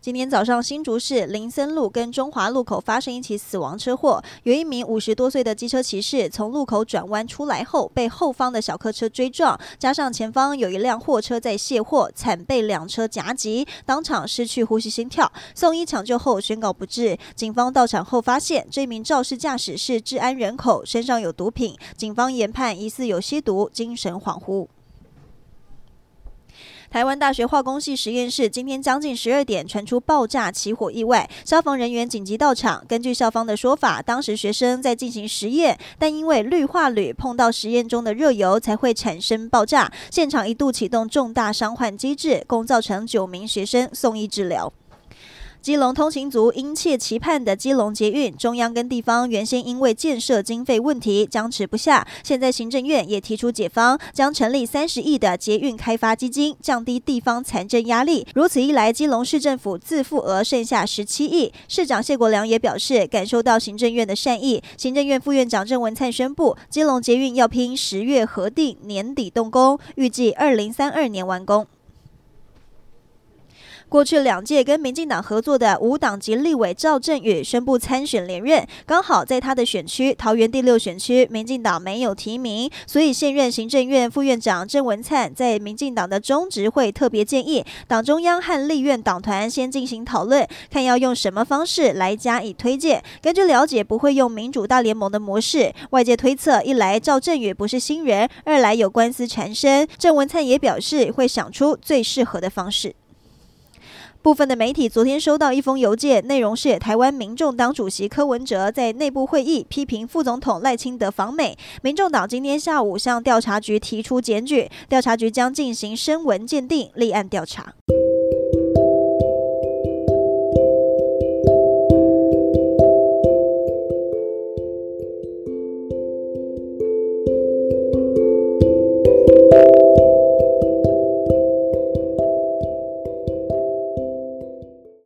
今天早上，新竹市林森路跟中华路口发生一起死亡车祸，有一名五十多岁的机车骑士从路口转弯出来后，被后方的小客车追撞，加上前方有一辆货车在卸货，惨被两车夹击，当场失去呼吸心跳，送医抢救后宣告不治。警方到场后发现，这名肇事驾驶是治安人口，身上有毒品，警方研判疑似有吸毒，精神恍惚。台湾大学化工系实验室今天将近十二点传出爆炸起火意外，消防人员紧急到场。根据校方的说法，当时学生在进行实验，但因为氯化铝碰到实验中的热油才会产生爆炸，现场一度启动重大伤患机制，共造成九名学生送医治疗。基隆通勤族殷切期盼的基隆捷运，中央跟地方原先因为建设经费问题僵持不下，现在行政院也提出解方，将成立三十亿的捷运开发基金，降低地方财政压力。如此一来，基隆市政府自付额剩下十七亿。市长谢国梁也表示，感受到行政院的善意。行政院副院长郑文灿宣布，基隆捷运要拼十月核定，年底动工，预计二零三二年完工。过去两届跟民进党合作的无党籍立委赵振宇宣布参选连任，刚好在他的选区桃园第六选区，民进党没有提名，所以现任行政院副院长郑文灿在民进党的中执会特别建议党中央和立院党团先进行讨论，看要用什么方式来加以推荐。根据了解，不会用民主大联盟的模式。外界推测，一来赵振宇不是新人，二来有官司缠身，郑文灿也表示会想出最适合的方式。部分的媒体昨天收到一封邮件，内容是台湾民众党主席柯文哲在内部会议批评副总统赖清德访美。民众党今天下午向调查局提出检举，调查局将进行声纹鉴定，立案调查。